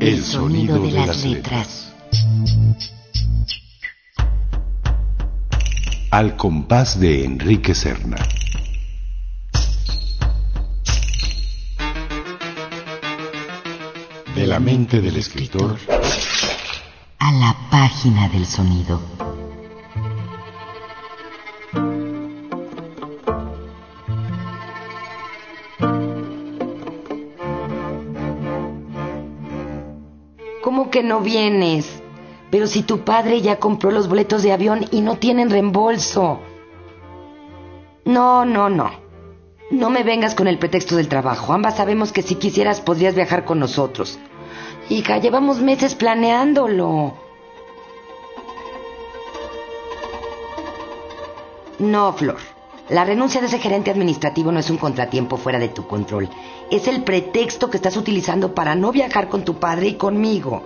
El sonido de las letras. Al compás de Enrique Serna. Mente del escritor a la página del sonido. ¿Cómo que no vienes? Pero si tu padre ya compró los boletos de avión y no tienen reembolso. No, no, no. No me vengas con el pretexto del trabajo. Ambas sabemos que si quisieras podrías viajar con nosotros. Hija, llevamos meses planeándolo. No, Flor. La renuncia de ese gerente administrativo no es un contratiempo fuera de tu control. Es el pretexto que estás utilizando para no viajar con tu padre y conmigo.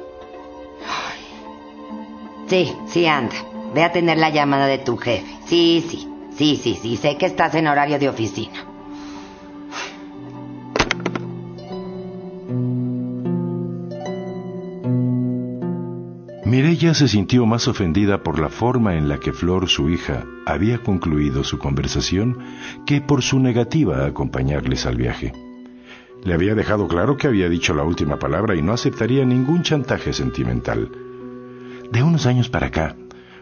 Sí, sí, anda. Ve a tener la llamada de tu jefe. Sí, sí, sí, sí, sí. Sé que estás en horario de oficina. Mirella se sintió más ofendida por la forma en la que Flor, su hija, había concluido su conversación que por su negativa a acompañarles al viaje. Le había dejado claro que había dicho la última palabra y no aceptaría ningún chantaje sentimental. De unos años para acá,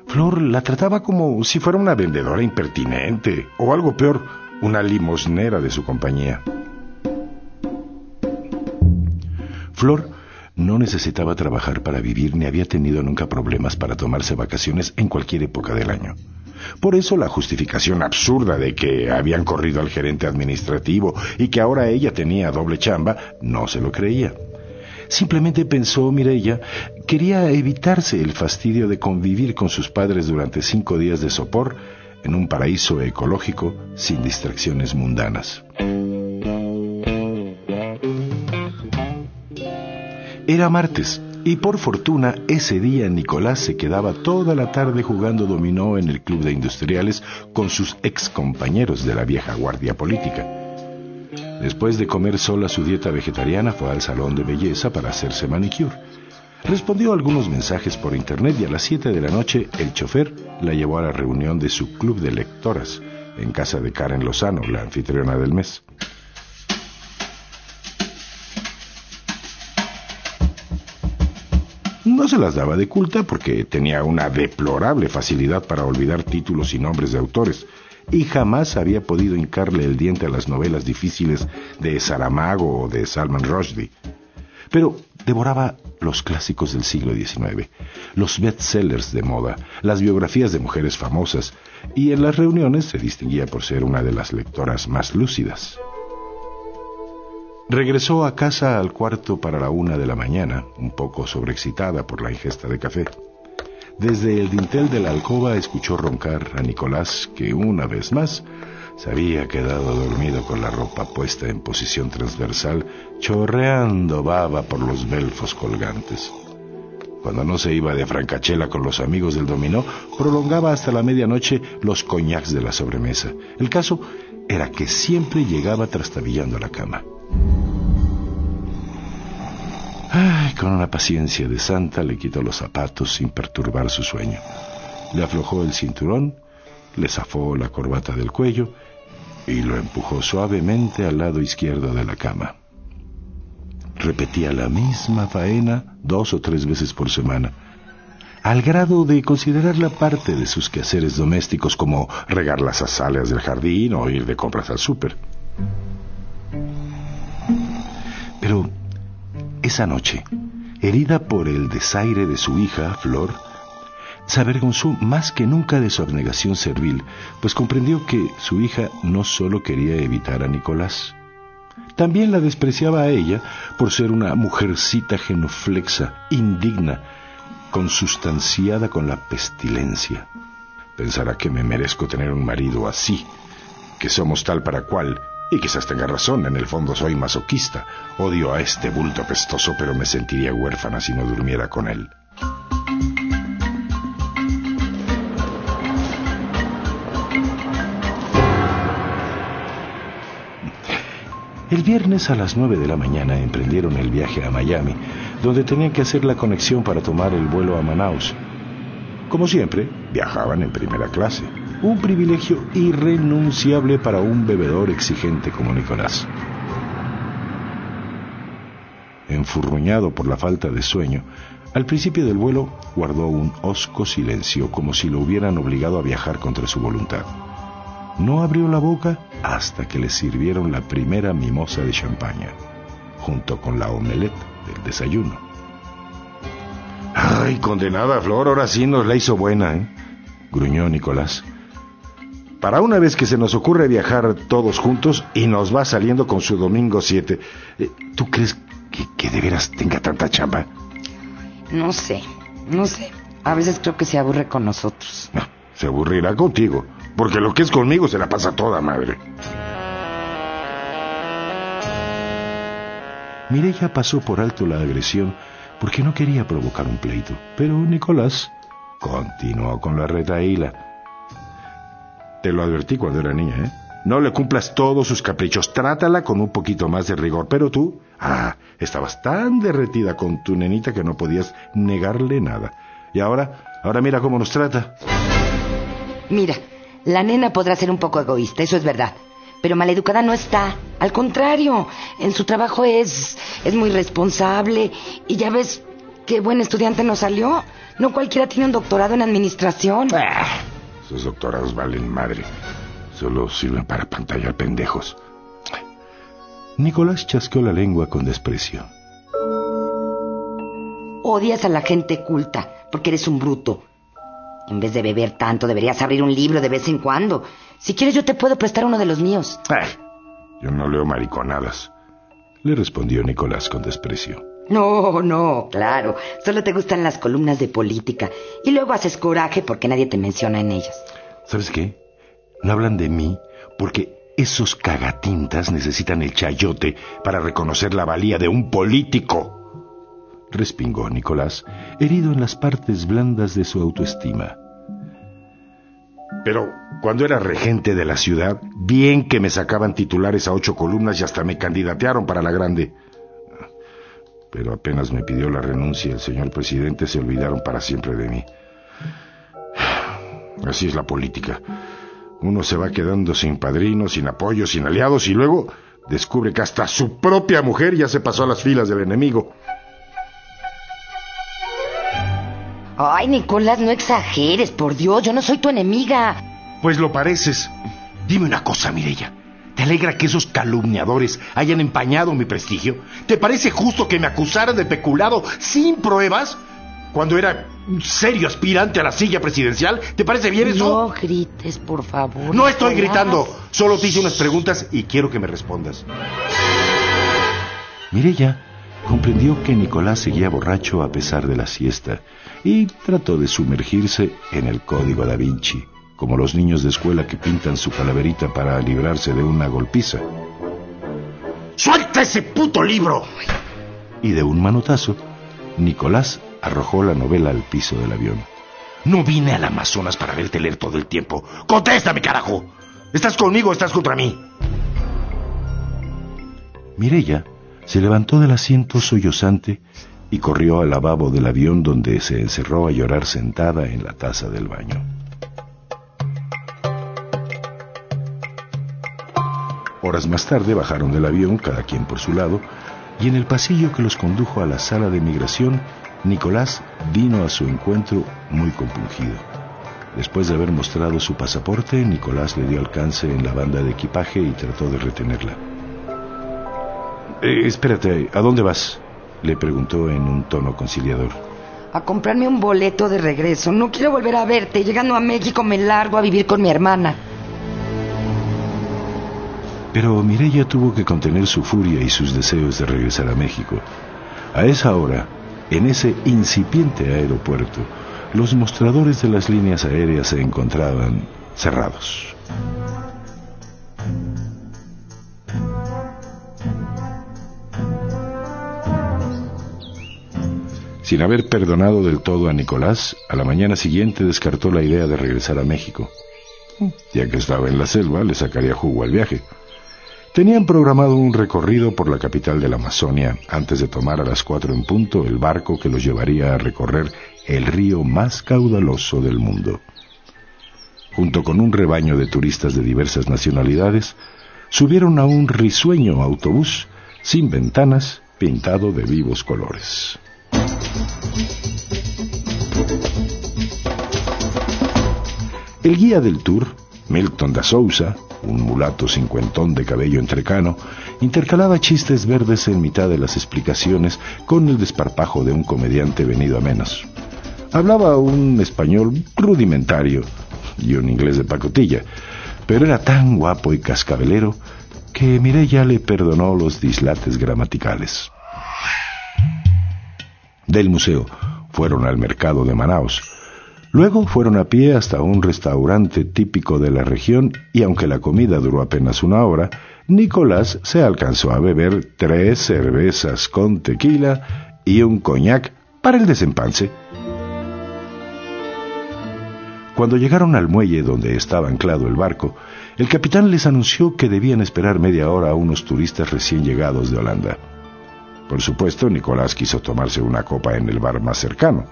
Flor la trataba como si fuera una vendedora impertinente o algo peor, una limosnera de su compañía. Flor no necesitaba trabajar para vivir ni había tenido nunca problemas para tomarse vacaciones en cualquier época del año. Por eso la justificación absurda de que habían corrido al gerente administrativo y que ahora ella tenía doble chamba no se lo creía. Simplemente pensó Mirella, quería evitarse el fastidio de convivir con sus padres durante cinco días de sopor en un paraíso ecológico sin distracciones mundanas. Era martes y por fortuna ese día Nicolás se quedaba toda la tarde jugando dominó en el club de industriales con sus ex compañeros de la vieja guardia política. Después de comer sola su dieta vegetariana fue al salón de belleza para hacerse manicure. Respondió algunos mensajes por internet y a las 7 de la noche el chofer la llevó a la reunión de su club de lectoras en casa de Karen Lozano, la anfitriona del mes. No se las daba de culta porque tenía una deplorable facilidad para olvidar títulos y nombres de autores, y jamás había podido hincarle el diente a las novelas difíciles de Saramago o de Salman Rushdie. Pero devoraba los clásicos del siglo XIX, los bestsellers de moda, las biografías de mujeres famosas, y en las reuniones se distinguía por ser una de las lectoras más lúcidas. Regresó a casa al cuarto para la una de la mañana, un poco sobreexcitada por la ingesta de café. Desde el dintel de la alcoba escuchó roncar a Nicolás, que una vez más se había quedado dormido con la ropa puesta en posición transversal, chorreando baba por los belfos colgantes. Cuando no se iba de francachela con los amigos del dominó, prolongaba hasta la medianoche los coñacs de la sobremesa. El caso era que siempre llegaba trastabillando a la cama. Con una paciencia de santa le quitó los zapatos sin perturbar su sueño. Le aflojó el cinturón, le zafó la corbata del cuello y lo empujó suavemente al lado izquierdo de la cama. Repetía la misma faena dos o tres veces por semana, al grado de considerarla parte de sus quehaceres domésticos como regar las azaleas del jardín o ir de compras al súper. Pero esa noche, herida por el desaire de su hija, Flor, se avergonzó más que nunca de su abnegación servil, pues comprendió que su hija no solo quería evitar a Nicolás, también la despreciaba a ella por ser una mujercita genuflexa, indigna, consustanciada con la pestilencia. Pensará que me merezco tener un marido así, que somos tal para cual, Y quizás tenga razón, en el fondo soy masoquista. Odio a este bulto apestoso, pero me sentiría huérfana si no durmiera con él. El viernes a las 9 de la mañana emprendieron el viaje a Miami, donde tenían que hacer la conexión para tomar el vuelo a Manaus. Como siempre, viajaban en primera clase, un privilegio irrenunciable para un bebedor exigente como Nicolás. Enfurruñado por la falta de sueño, al principio del vuelo guardó un hosco silencio como si lo hubieran obligado a viajar contra su voluntad. No abrió la boca hasta que le sirvieron la primera mimosa de champaña, junto con la omelette del desayuno. Ay, condenada Flor, ahora sí nos la hizo buena, ¿eh? gruñó Nicolás. Para una vez que se nos ocurre viajar todos juntos y nos va saliendo con su domingo 7, eh, ¿tú crees que, que de veras tenga tanta chamba? No sé, no sé. A veces creo que se aburre con nosotros. No, se aburrirá contigo. Porque lo que es conmigo se la pasa toda madre. Mireya pasó por alto la agresión porque no quería provocar un pleito, pero Nicolás continuó con la retaíla. Te lo advertí cuando era niña, ¿eh? No le cumplas todos sus caprichos, trátala con un poquito más de rigor, pero tú, ah, estabas tan derretida con tu nenita que no podías negarle nada. Y ahora, ahora mira cómo nos trata. Mira, la nena podrá ser un poco egoísta, eso es verdad. Pero maleducada no está. Al contrario, en su trabajo es, es muy responsable. Y ya ves qué buen estudiante nos salió. No cualquiera tiene un doctorado en administración. Ah, esos doctorados valen madre. Solo sirven para pantallar pendejos. Nicolás chasqueó la lengua con desprecio. Odias a la gente culta porque eres un bruto. En vez de beber tanto, deberías abrir un libro de vez en cuando. Si quieres, yo te puedo prestar uno de los míos. yo no leo mariconadas, le respondió Nicolás con desprecio. No, no, claro. Solo te gustan las columnas de política. Y luego haces coraje porque nadie te menciona en ellas. ¿Sabes qué? No hablan de mí porque esos cagatintas necesitan el chayote para reconocer la valía de un político respingó Nicolás, herido en las partes blandas de su autoestima. Pero cuando era regente de la ciudad, bien que me sacaban titulares a ocho columnas y hasta me candidatearon para la grande. Pero apenas me pidió la renuncia el señor presidente, se olvidaron para siempre de mí. Así es la política. Uno se va quedando sin padrinos, sin apoyo, sin aliados y luego descubre que hasta su propia mujer ya se pasó a las filas del enemigo. Ay, Nicolás, no exageres, por Dios, yo no soy tu enemiga. Pues lo pareces. Dime una cosa, Mirella. ¿Te alegra que esos calumniadores hayan empañado mi prestigio? ¿Te parece justo que me acusaran de peculado sin pruebas? Cuando era un serio aspirante a la silla presidencial, ¿te parece bien eso? No grites, por favor. No estoy gritando, solo te hice unas preguntas y quiero que me respondas. Mirella comprendió que Nicolás seguía borracho a pesar de la siesta y trató de sumergirse en el código da Vinci, como los niños de escuela que pintan su calaverita para librarse de una golpiza. ¡Suelta ese puto libro! Y de un manotazo, Nicolás arrojó la novela al piso del avión. No vine al Amazonas para verte leer todo el tiempo. ¡Contéstame, carajo! ¿Estás conmigo o estás contra mí? Mirella se levantó del asiento sollozante y corrió al lavabo del avión donde se encerró a llorar sentada en la taza del baño. Horas más tarde bajaron del avión, cada quien por su lado, y en el pasillo que los condujo a la sala de migración, Nicolás vino a su encuentro muy compungido. Después de haber mostrado su pasaporte, Nicolás le dio alcance en la banda de equipaje y trató de retenerla. Eh, espérate, ¿a dónde vas? Le preguntó en un tono conciliador. A comprarme un boleto de regreso. No quiero volver a verte. Llegando a México me largo a vivir con mi hermana. Pero Mirella tuvo que contener su furia y sus deseos de regresar a México. A esa hora, en ese incipiente aeropuerto, los mostradores de las líneas aéreas se encontraban cerrados. Sin haber perdonado del todo a Nicolás, a la mañana siguiente descartó la idea de regresar a México. Mm. Ya que estaba en la selva, le sacaría jugo al viaje. Tenían programado un recorrido por la capital de la Amazonia antes de tomar a las cuatro en punto el barco que los llevaría a recorrer el río más caudaloso del mundo. Junto con un rebaño de turistas de diversas nacionalidades, subieron a un risueño autobús sin ventanas pintado de vivos colores. El guía del tour, Milton da Souza, un mulato cincuentón de cabello entrecano, intercalaba chistes verdes en mitad de las explicaciones con el desparpajo de un comediante venido a menos. Hablaba un español rudimentario y un inglés de pacotilla, pero era tan guapo y cascabelero que Mireya le perdonó los dislates gramaticales. Del museo fueron al mercado de Manaos, Luego fueron a pie hasta un restaurante típico de la región y aunque la comida duró apenas una hora, Nicolás se alcanzó a beber tres cervezas con tequila y un coñac para el desempance. Cuando llegaron al muelle donde estaba anclado el barco, el capitán les anunció que debían esperar media hora a unos turistas recién llegados de Holanda. Por supuesto, Nicolás quiso tomarse una copa en el bar más cercano,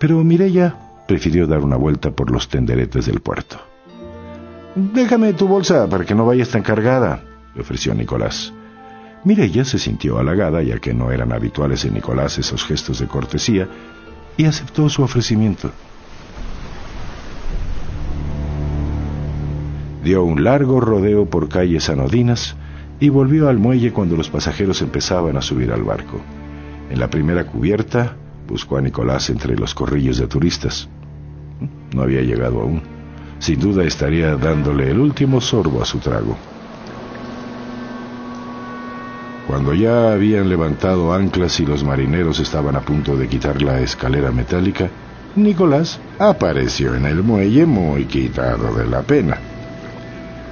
pero Mireya prefirió dar una vuelta por los tenderetes del puerto. Déjame tu bolsa para que no vayas tan cargada, le ofreció Nicolás. Mireya se sintió halagada, ya que no eran habituales en Nicolás esos gestos de cortesía, y aceptó su ofrecimiento. Dio un largo rodeo por calles anodinas y volvió al muelle cuando los pasajeros empezaban a subir al barco. En la primera cubierta buscó a Nicolás entre los corrillos de turistas. No había llegado aún. Sin duda estaría dándole el último sorbo a su trago. Cuando ya habían levantado anclas y los marineros estaban a punto de quitar la escalera metálica, Nicolás apareció en el muelle muy quitado de la pena.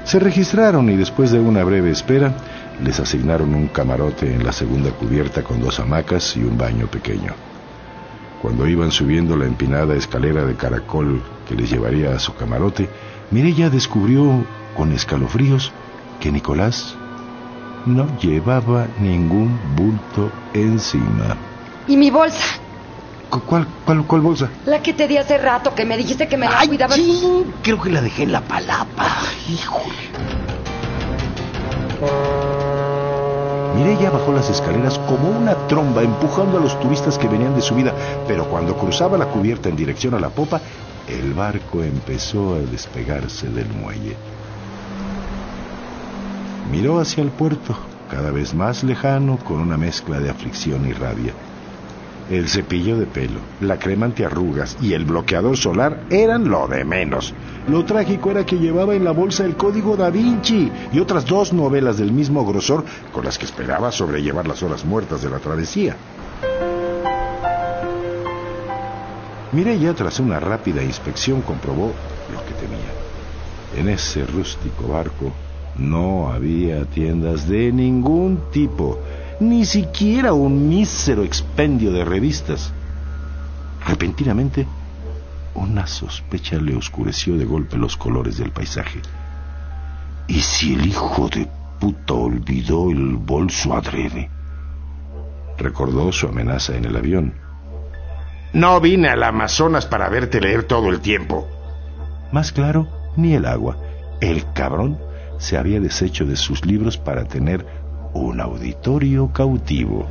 Se registraron y después de una breve espera les asignaron un camarote en la segunda cubierta con dos hamacas y un baño pequeño. Cuando iban subiendo la empinada escalera de caracol que les llevaría a su camarote, Mirella descubrió con escalofríos que Nicolás no llevaba ningún bulto encima. ¿Y mi bolsa? ¿Cuál, cuál, cuál bolsa? La que te di hace rato, que me dijiste que me la Ay, cuidabas. sí, creo que la dejé en la palapa. Híjole. Mireya bajó las escaleras como una tromba, empujando a los turistas que venían de subida, pero cuando cruzaba la cubierta en dirección a la popa, el barco empezó a despegarse del muelle. Miró hacia el puerto, cada vez más lejano, con una mezcla de aflicción y rabia. El cepillo de pelo, la crema antiarrugas y el bloqueador solar eran lo de menos. Lo trágico era que llevaba en la bolsa el código da Vinci y otras dos novelas del mismo grosor con las que esperaba sobrellevar las horas muertas de la travesía. Mireya, tras una rápida inspección, comprobó lo que temía. En ese rústico barco no había tiendas de ningún tipo ni siquiera un mísero expendio de revistas. Repentinamente, una sospecha le oscureció de golpe los colores del paisaje. ¿Y si el hijo de puta olvidó el bolso adrede? Recordó su amenaza en el avión. No vine al Amazonas para verte leer todo el tiempo. Más claro, ni el agua. El cabrón se había deshecho de sus libros para tener un auditorio cautivo.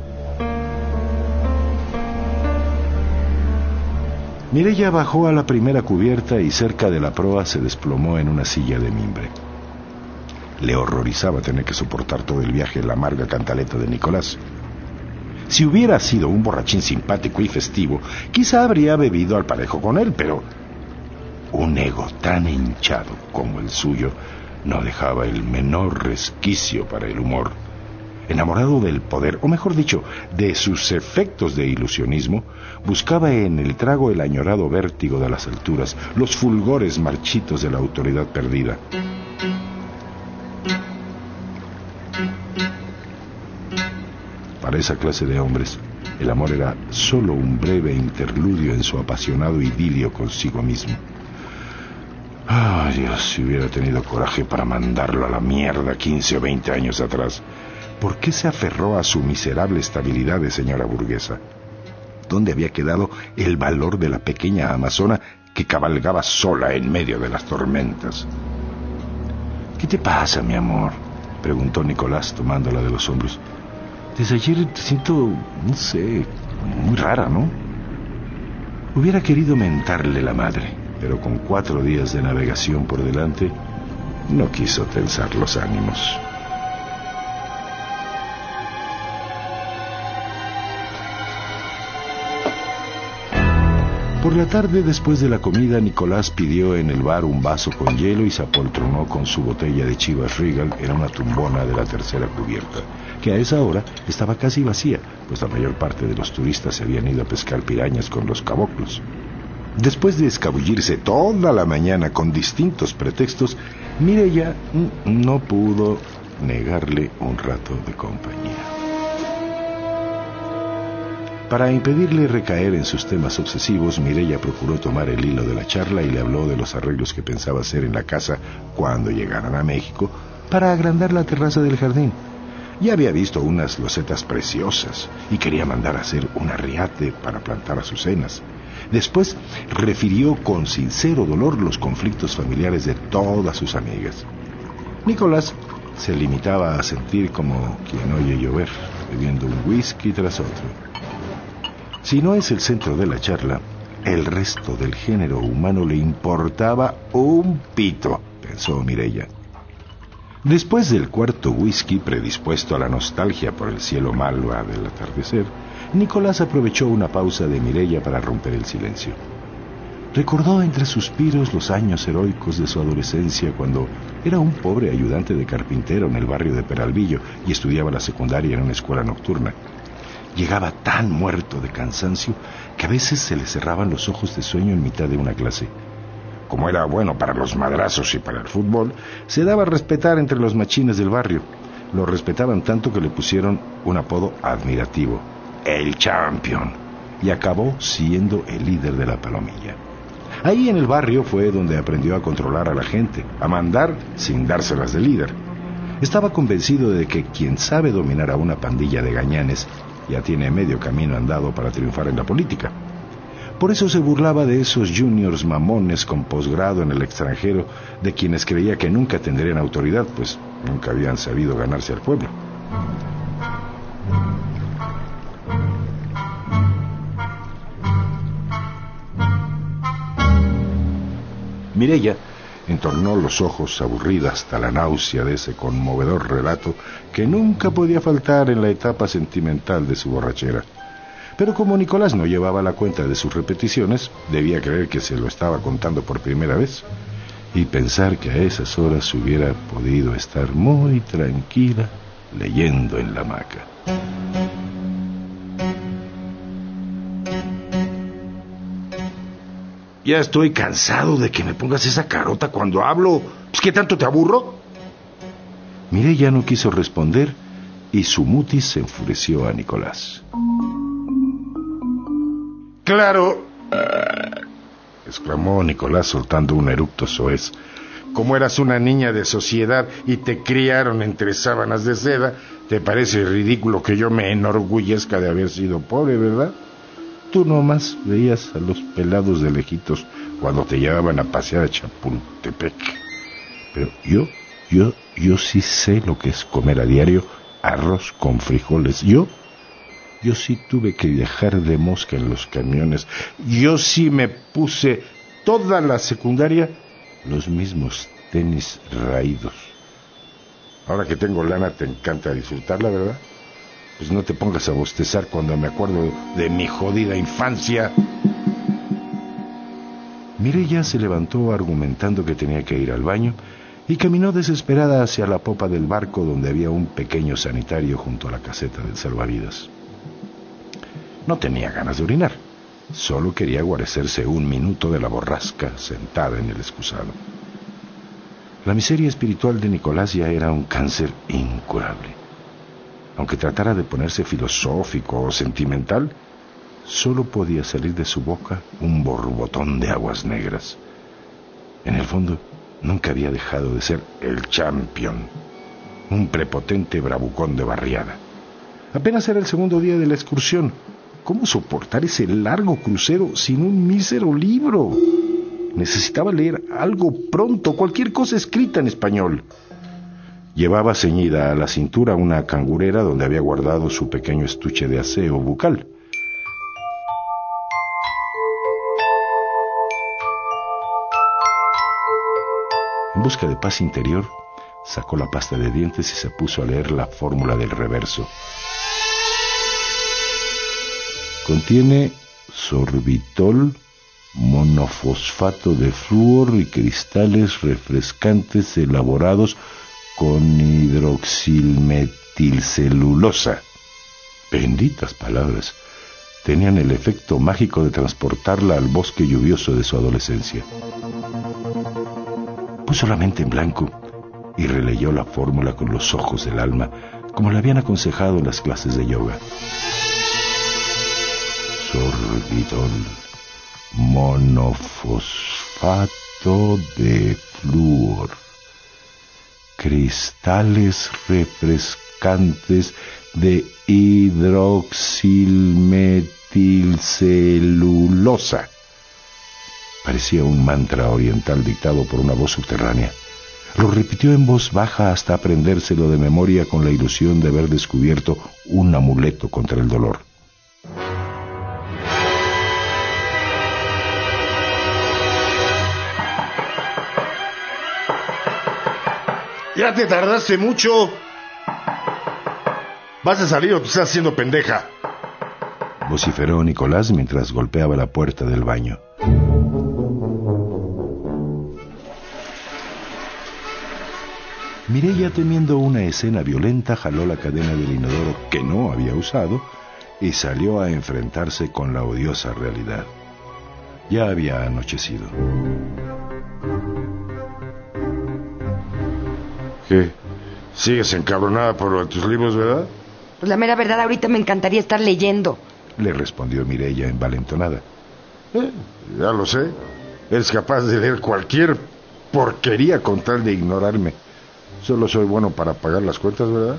Mireya bajó a la primera cubierta y cerca de la proa se desplomó en una silla de mimbre. Le horrorizaba tener que soportar todo el viaje la amarga cantaleta de Nicolás. Si hubiera sido un borrachín simpático y festivo, quizá habría bebido al parejo con él, pero un ego tan hinchado como el suyo no dejaba el menor resquicio para el humor enamorado del poder, o mejor dicho, de sus efectos de ilusionismo, buscaba en el trago el añorado vértigo de las alturas, los fulgores marchitos de la autoridad perdida. Para esa clase de hombres, el amor era solo un breve interludio en su apasionado idilio consigo mismo. Ah, Dios, si hubiera tenido coraje para mandarlo a la mierda 15 o 20 años atrás. ¿Por qué se aferró a su miserable estabilidad de señora burguesa? ¿Dónde había quedado el valor de la pequeña amazona que cabalgaba sola en medio de las tormentas? ¿Qué te pasa, mi amor? preguntó Nicolás tomándola de los hombros. Desde ayer te siento, no sé, muy rara, ¿no? Hubiera querido mentarle la madre pero con cuatro días de navegación por delante, no quiso tensar los ánimos. Por la tarde, después de la comida, Nicolás pidió en el bar un vaso con hielo y se apoltronó con su botella de Chivas Regal en una tumbona de la tercera cubierta, que a esa hora estaba casi vacía, pues la mayor parte de los turistas se habían ido a pescar pirañas con los caboclos. Después de escabullirse toda la mañana con distintos pretextos, Mireya no pudo negarle un rato de compañía. Para impedirle recaer en sus temas obsesivos, Mireya procuró tomar el hilo de la charla y le habló de los arreglos que pensaba hacer en la casa cuando llegaran a México para agrandar la terraza del jardín. Ya había visto unas losetas preciosas y quería mandar a hacer un arriate para plantar azucenas. Después refirió con sincero dolor los conflictos familiares de todas sus amigas. Nicolás se limitaba a sentir como quien oye llover, bebiendo un whisky tras otro. Si no es el centro de la charla, el resto del género humano le importaba un pito, pensó Mirella. Después del cuarto whisky predispuesto a la nostalgia por el cielo malva del atardecer, Nicolás aprovechó una pausa de Mirella para romper el silencio. Recordó entre suspiros los años heroicos de su adolescencia cuando era un pobre ayudante de carpintero en el barrio de Peralvillo y estudiaba la secundaria en una escuela nocturna. Llegaba tan muerto de cansancio que a veces se le cerraban los ojos de sueño en mitad de una clase. Como era bueno para los madrazos y para el fútbol, se daba a respetar entre los machines del barrio. Lo respetaban tanto que le pusieron un apodo admirativo, el champion, y acabó siendo el líder de la palomilla. Ahí en el barrio fue donde aprendió a controlar a la gente, a mandar sin dárselas de líder. Estaba convencido de que quien sabe dominar a una pandilla de gañanes ya tiene medio camino andado para triunfar en la política. Por eso se burlaba de esos juniors mamones con posgrado en el extranjero, de quienes creía que nunca tendrían autoridad, pues nunca habían sabido ganarse al pueblo. Mirella entornó los ojos aburrida hasta la náusea de ese conmovedor relato que nunca podía faltar en la etapa sentimental de su borrachera. Pero como Nicolás no llevaba la cuenta de sus repeticiones, debía creer que se lo estaba contando por primera vez y pensar que a esas horas hubiera podido estar muy tranquila leyendo en la hamaca. Ya estoy cansado de que me pongas esa carota cuando hablo. ¿Es que tanto te aburro? ya no quiso responder y su mutis se enfureció a Nicolás. Claro, exclamó Nicolás soltando un eructo soez. Como eras una niña de sociedad y te criaron entre sábanas de seda, te parece ridículo que yo me enorgullezca de haber sido pobre, ¿verdad? Tú nomás veías a los pelados de lejitos cuando te llevaban a pasear a Chapultepec. Pero yo, yo, yo sí sé lo que es comer a diario arroz con frijoles. Yo, yo sí tuve que viajar de mosca en los camiones. Yo sí me puse toda la secundaria los mismos tenis raídos. Ahora que tengo lana te encanta disfrutarla, ¿verdad? Pues no te pongas a bostezar cuando me acuerdo de mi jodida infancia. Mirella se levantó argumentando que tenía que ir al baño y caminó desesperada hacia la popa del barco donde había un pequeño sanitario junto a la caseta del salvavidas. No tenía ganas de orinar, solo quería guarecerse un minuto de la borrasca sentada en el excusado. La miseria espiritual de Nicolás ya era un cáncer incurable. Aunque tratara de ponerse filosófico o sentimental, solo podía salir de su boca un borbotón de aguas negras. En el fondo, nunca había dejado de ser el champion, un prepotente bravucón de barriada. Apenas era el segundo día de la excursión. ¿Cómo soportar ese largo crucero sin un mísero libro? Necesitaba leer algo pronto, cualquier cosa escrita en español. Llevaba ceñida a la cintura una cangurera donde había guardado su pequeño estuche de aseo bucal. En busca de paz interior, sacó la pasta de dientes y se puso a leer la fórmula del reverso. Contiene sorbitol, monofosfato de flúor y cristales refrescantes elaborados con hidroxilmetilcelulosa. Benditas palabras. Tenían el efecto mágico de transportarla al bosque lluvioso de su adolescencia. Puso la mente en blanco y releyó la fórmula con los ojos del alma, como le habían aconsejado en las clases de yoga. Sorbitol, monofosfato de flúor, cristales refrescantes de hidroxilmetilcelulosa. Parecía un mantra oriental dictado por una voz subterránea. Lo repitió en voz baja hasta aprendérselo de memoria con la ilusión de haber descubierto un amuleto contra el dolor. Ya te tardaste mucho. ¿Vas a salir o te estás haciendo pendeja? Vociferó Nicolás mientras golpeaba la puerta del baño. Mirella, temiendo una escena violenta, jaló la cadena del inodoro que no había usado y salió a enfrentarse con la odiosa realidad. Ya había anochecido. ¿Qué? ¿Sigues encabronada por tus libros, verdad? Pues la mera verdad, ahorita me encantaría estar leyendo. Le respondió Mirella envalentonada. Eh, ya lo sé. Eres capaz de leer cualquier porquería con tal de ignorarme. Solo soy bueno para pagar las cuentas, ¿verdad?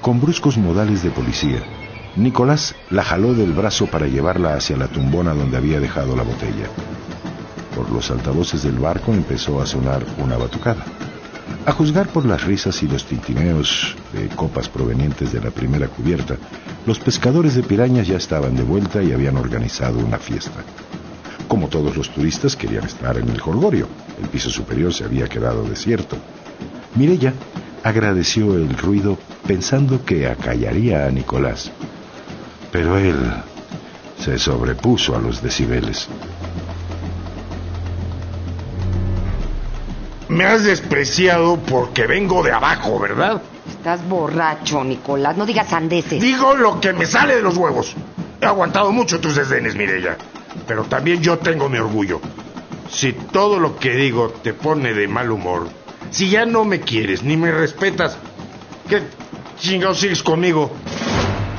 Con bruscos modales de policía, Nicolás la jaló del brazo para llevarla hacia la tumbona donde había dejado la botella. Por los altavoces del barco empezó a sonar una batucada. A juzgar por las risas y los tintineos de copas provenientes de la primera cubierta, los pescadores de pirañas ya estaban de vuelta y habían organizado una fiesta. Como todos los turistas querían estar en el Jorgorio, el piso superior se había quedado desierto. Mirella agradeció el ruido pensando que acallaría a Nicolás. Pero él se sobrepuso a los decibeles. Me has despreciado porque vengo de abajo, ¿verdad? Estás borracho, Nicolás. No digas sandeces. Digo lo que me sale de los huevos. He aguantado mucho tus desdenes, Mirella. Pero también yo tengo mi orgullo. Si todo lo que digo te pone de mal humor, si ya no me quieres ni me respetas, ¿qué chingados sigues conmigo?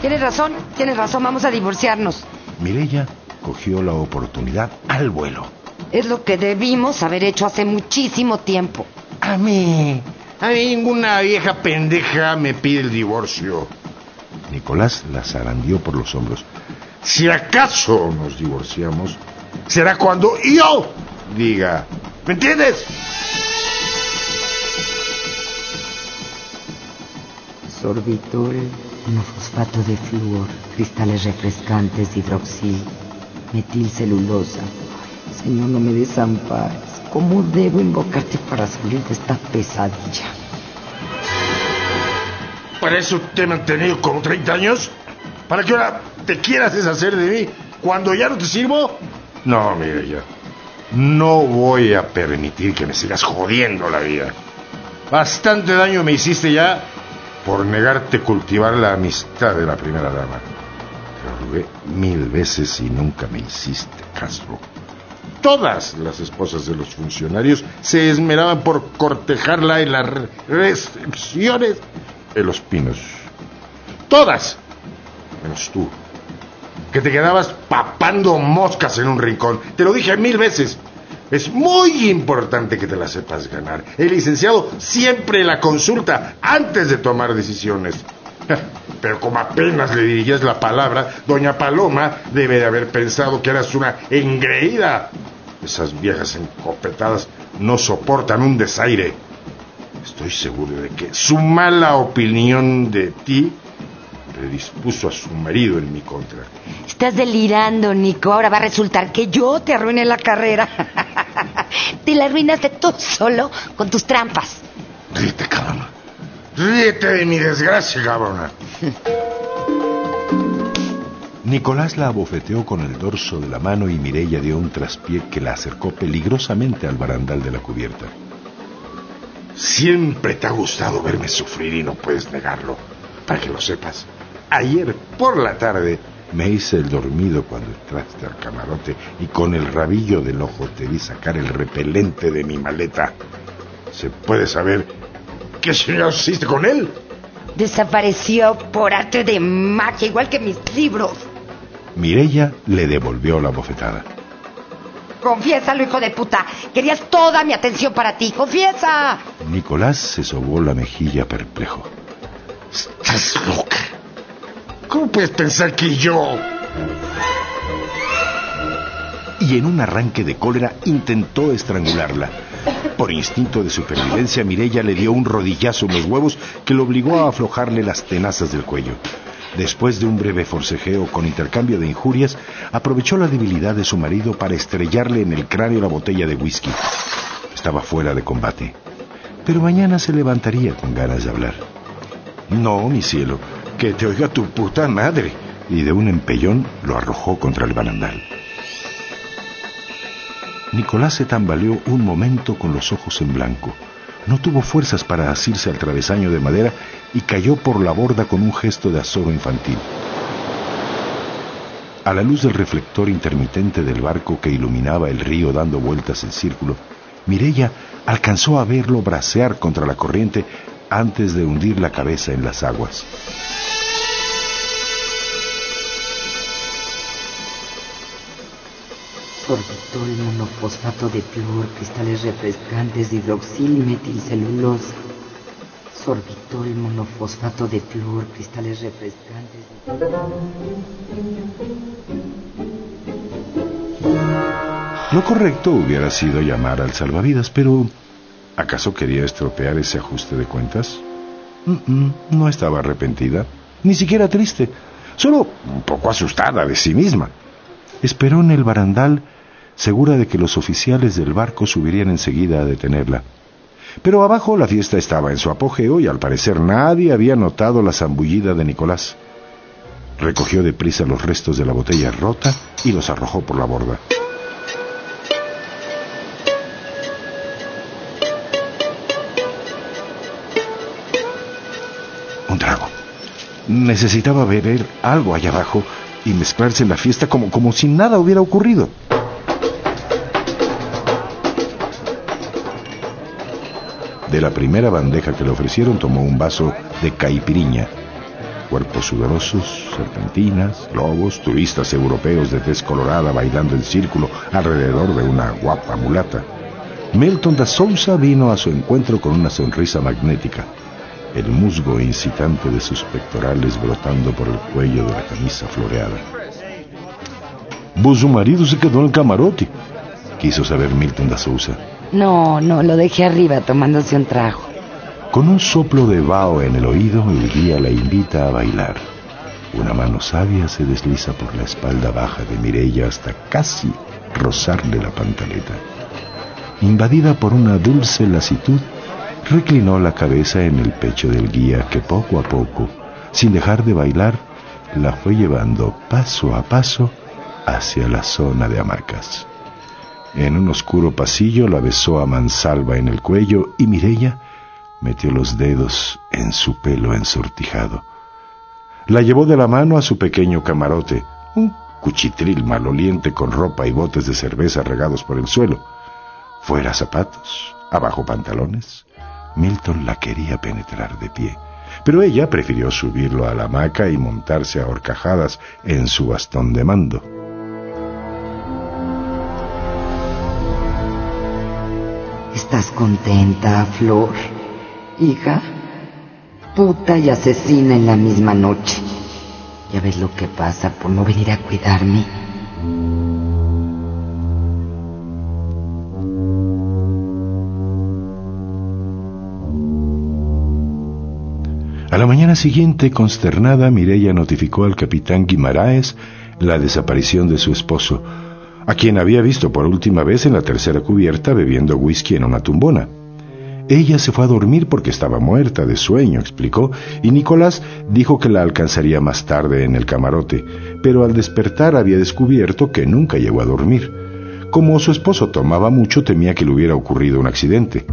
Tienes razón, tienes razón. Vamos a divorciarnos. Mirella cogió la oportunidad al vuelo. Es lo que debimos haber hecho hace muchísimo tiempo. A mí, a mí ninguna vieja pendeja me pide el divorcio. Nicolás la zarandeó por los hombros. Si acaso nos divorciamos, será cuando yo diga. ¿Me entiendes? Sorbitol, monofosfato de flúor, cristales refrescantes, hidroxil, metilcelulosa. Señor, no me desampares. ¿Cómo debo invocarte para salir de esta pesadilla? ¿Para eso te he mantenido como 30 años? ¿Para que ahora te quieras deshacer de mí cuando ya no te sirvo? No, mira ya. No voy a permitir que me sigas jodiendo la vida. Bastante daño me hiciste ya por negarte cultivar la amistad de la primera dama. Te lo rogué mil veces y nunca me hiciste caso. Todas las esposas de los funcionarios se esmeraban por cortejarla en las recepciones en los pinos. Todas, menos tú, que te quedabas papando moscas en un rincón. Te lo dije mil veces. Es muy importante que te la sepas ganar. El licenciado siempre la consulta antes de tomar decisiones. Pero como apenas le dirigías la palabra, doña Paloma debe de haber pensado que eras una engreída. Esas viejas encopetadas no soportan un desaire. Estoy seguro de que su mala opinión de ti dispuso a su marido en mi contra. Estás delirando, Nico. Ahora va a resultar que yo te arruiné la carrera. te la arruinaste tú solo con tus trampas. Ríete, cabrón. Ríete de mi desgracia, cabrona. Nicolás la abofeteó con el dorso de la mano y Mirella dio un traspié que la acercó peligrosamente al barandal de la cubierta. Siempre te ha gustado verme sufrir y no puedes negarlo, para que lo sepas. Ayer por la tarde me hice el dormido cuando entraste al camarote y con el rabillo del ojo te vi sacar el repelente de mi maleta. ¿Se puede saber qué señor hiciste con él? Desapareció por arte de magia, igual que mis libros. Mirella le devolvió la bofetada. Confiésalo, hijo de puta. Querías toda mi atención para ti. Confiesa. Nicolás se sobó la mejilla perplejo. Estás loca. ¿Cómo puedes pensar que yo... Y en un arranque de cólera intentó estrangularla. Por instinto de supervivencia, Mirella le dio un rodillazo en los huevos que lo obligó a aflojarle las tenazas del cuello. Después de un breve forcejeo con intercambio de injurias, aprovechó la debilidad de su marido para estrellarle en el cráneo la botella de whisky. Estaba fuera de combate, pero mañana se levantaría con ganas de hablar. No, mi cielo, que te oiga tu puta madre. Y de un empellón lo arrojó contra el barandal. Nicolás se tambaleó un momento con los ojos en blanco. No tuvo fuerzas para asirse al travesaño de madera y cayó por la borda con un gesto de azoro infantil. A la luz del reflector intermitente del barco que iluminaba el río dando vueltas en círculo, Mirella alcanzó a verlo bracear contra la corriente antes de hundir la cabeza en las aguas. Sorbitol, monofosfato de flúor, cristales refrescantes de hidroxil y metilcelulosa. Sorbitol, monofosfato de flúor, cristales refrescantes. Lo correcto hubiera sido llamar al salvavidas, pero ¿acaso quería estropear ese ajuste de cuentas? no estaba arrepentida, ni siquiera triste, solo un poco asustada de sí misma. Esperó en el barandal segura de que los oficiales del barco subirían enseguida a detenerla. Pero abajo la fiesta estaba en su apogeo y al parecer nadie había notado la zambullida de Nicolás. Recogió deprisa los restos de la botella rota y los arrojó por la borda. Un trago. Necesitaba beber algo allá abajo y mezclarse en la fiesta como, como si nada hubiera ocurrido. De la primera bandeja que le ofrecieron tomó un vaso de caipiriña. Cuerpos sudorosos, serpentinas, lobos, turistas europeos de tez colorada bailando en círculo alrededor de una guapa mulata. Milton da Sousa vino a su encuentro con una sonrisa magnética, el musgo incitante de sus pectorales brotando por el cuello de la camisa floreada. Vos su marido se quedó en el camarote, quiso saber Milton da Sousa. No, no, lo dejé arriba tomándose un trago. Con un soplo de vaho en el oído, el guía la invita a bailar. Una mano sabia se desliza por la espalda baja de Mirella hasta casi rozarle la pantaleta. Invadida por una dulce lasitud, reclinó la cabeza en el pecho del guía que poco a poco, sin dejar de bailar, la fue llevando paso a paso hacia la zona de hamacas. En un oscuro pasillo la besó a mansalva en el cuello y Mirella metió los dedos en su pelo ensortijado. La llevó de la mano a su pequeño camarote, un cuchitril maloliente con ropa y botes de cerveza regados por el suelo. Fuera zapatos, abajo pantalones. Milton la quería penetrar de pie, pero ella prefirió subirlo a la hamaca y montarse a horcajadas en su bastón de mando. ¿Estás contenta, Flor? Hija, puta y asesina en la misma noche. Ya ves lo que pasa por no venir a cuidarme. A la mañana siguiente, consternada, Mireya notificó al capitán Guimaraes la desaparición de su esposo, a quien había visto por última vez en la tercera cubierta bebiendo whisky en una tumbona. Ella se fue a dormir porque estaba muerta de sueño, explicó, y Nicolás dijo que la alcanzaría más tarde en el camarote, pero al despertar había descubierto que nunca llegó a dormir. Como su esposo tomaba mucho, temía que le hubiera ocurrido un accidente.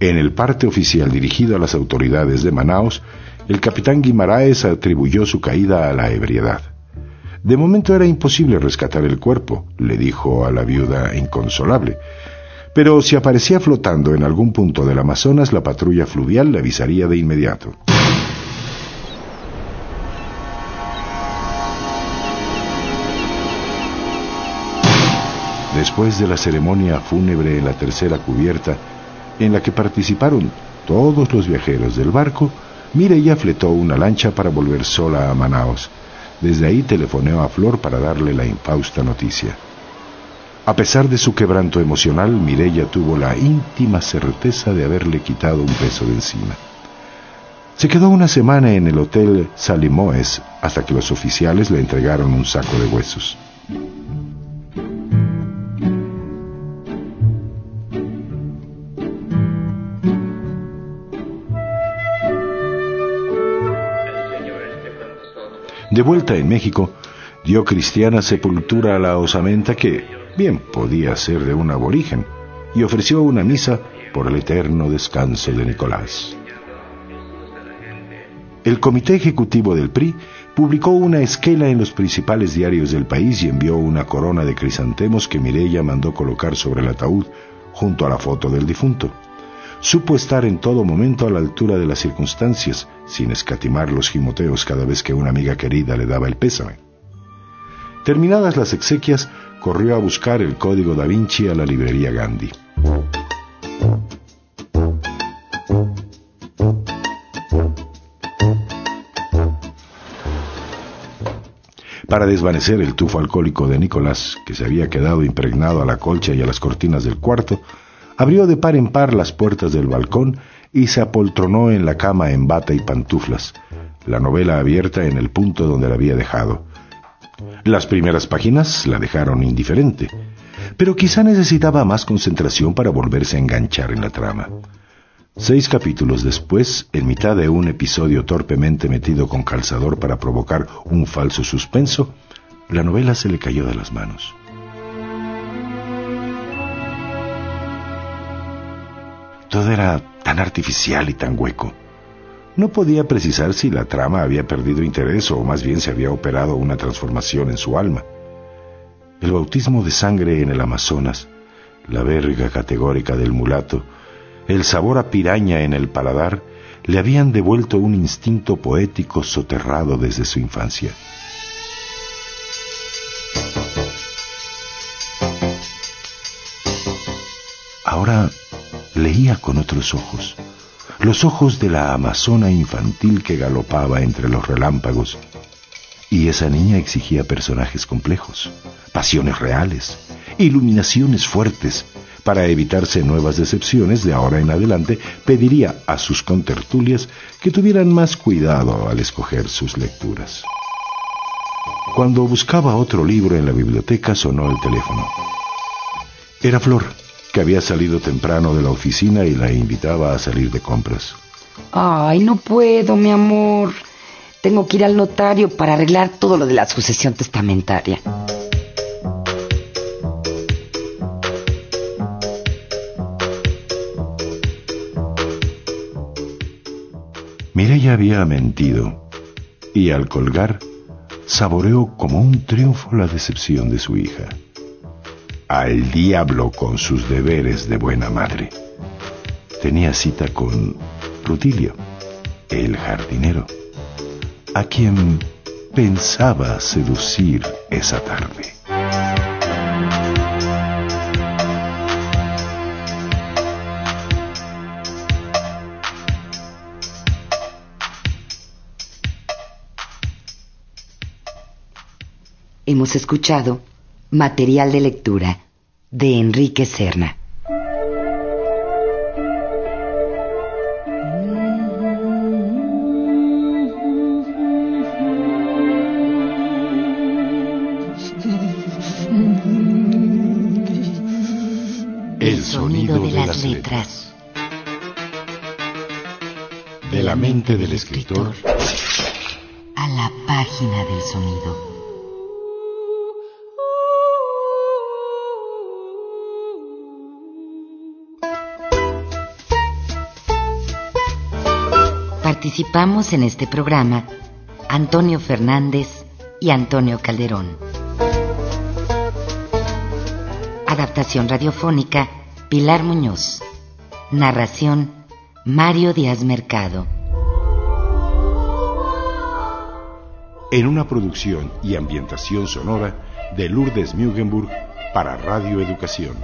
En el parte oficial dirigido a las autoridades de Manaos, el capitán Guimaraes atribuyó su caída a la ebriedad. De momento era imposible rescatar el cuerpo, le dijo a la viuda inconsolable. Pero si aparecía flotando en algún punto del Amazonas, la patrulla fluvial le avisaría de inmediato. Después de la ceremonia fúnebre en la tercera cubierta, en la que participaron todos los viajeros del barco, Mireya fletó una lancha para volver sola a Manaos. Desde ahí telefoneó a Flor para darle la infausta noticia. A pesar de su quebranto emocional, Mireya tuvo la íntima certeza de haberle quitado un peso de encima. Se quedó una semana en el hotel Salimoes hasta que los oficiales le entregaron un saco de huesos. De vuelta en México, dio cristiana sepultura a la osamenta que bien podía ser de un aborigen y ofreció una misa por el eterno descanso de Nicolás. El comité ejecutivo del PRI publicó una esquela en los principales diarios del país y envió una corona de crisantemos que Mireya mandó colocar sobre el ataúd junto a la foto del difunto. Supo estar en todo momento a la altura de las circunstancias, sin escatimar los gimoteos cada vez que una amiga querida le daba el pésame. Terminadas las exequias, corrió a buscar el código da Vinci a la librería Gandhi. Para desvanecer el tufo alcohólico de Nicolás, que se había quedado impregnado a la colcha y a las cortinas del cuarto, Abrió de par en par las puertas del balcón y se apoltronó en la cama en bata y pantuflas, la novela abierta en el punto donde la había dejado. Las primeras páginas la dejaron indiferente, pero quizá necesitaba más concentración para volverse a enganchar en la trama. Seis capítulos después, en mitad de un episodio torpemente metido con calzador para provocar un falso suspenso, la novela se le cayó de las manos. Todo era tan artificial y tan hueco. No podía precisar si la trama había perdido interés o más bien se había operado una transformación en su alma. El bautismo de sangre en el Amazonas, la verga categórica del mulato, el sabor a piraña en el paladar, le habían devuelto un instinto poético soterrado desde su infancia. Ahora leía con otros ojos, los ojos de la amazona infantil que galopaba entre los relámpagos. Y esa niña exigía personajes complejos, pasiones reales, iluminaciones fuertes. Para evitarse nuevas decepciones, de ahora en adelante pediría a sus contertulias que tuvieran más cuidado al escoger sus lecturas. Cuando buscaba otro libro en la biblioteca sonó el teléfono. Era Flor que había salido temprano de la oficina y la invitaba a salir de compras. Ay, no puedo, mi amor. Tengo que ir al notario para arreglar todo lo de la sucesión testamentaria. Mireya había mentido y al colgar saboreó como un triunfo la decepción de su hija. Al diablo con sus deberes de buena madre. Tenía cita con Rutilio, el jardinero, a quien pensaba seducir esa tarde. Hemos escuchado Material de lectura de Enrique Serna. El sonido de las letras. De la mente del escritor a la página del sonido. Participamos en este programa Antonio Fernández y Antonio Calderón. Adaptación radiofónica Pilar Muñoz. Narración Mario Díaz Mercado. En una producción y ambientación sonora de Lourdes Mugenburg para Radio Educación.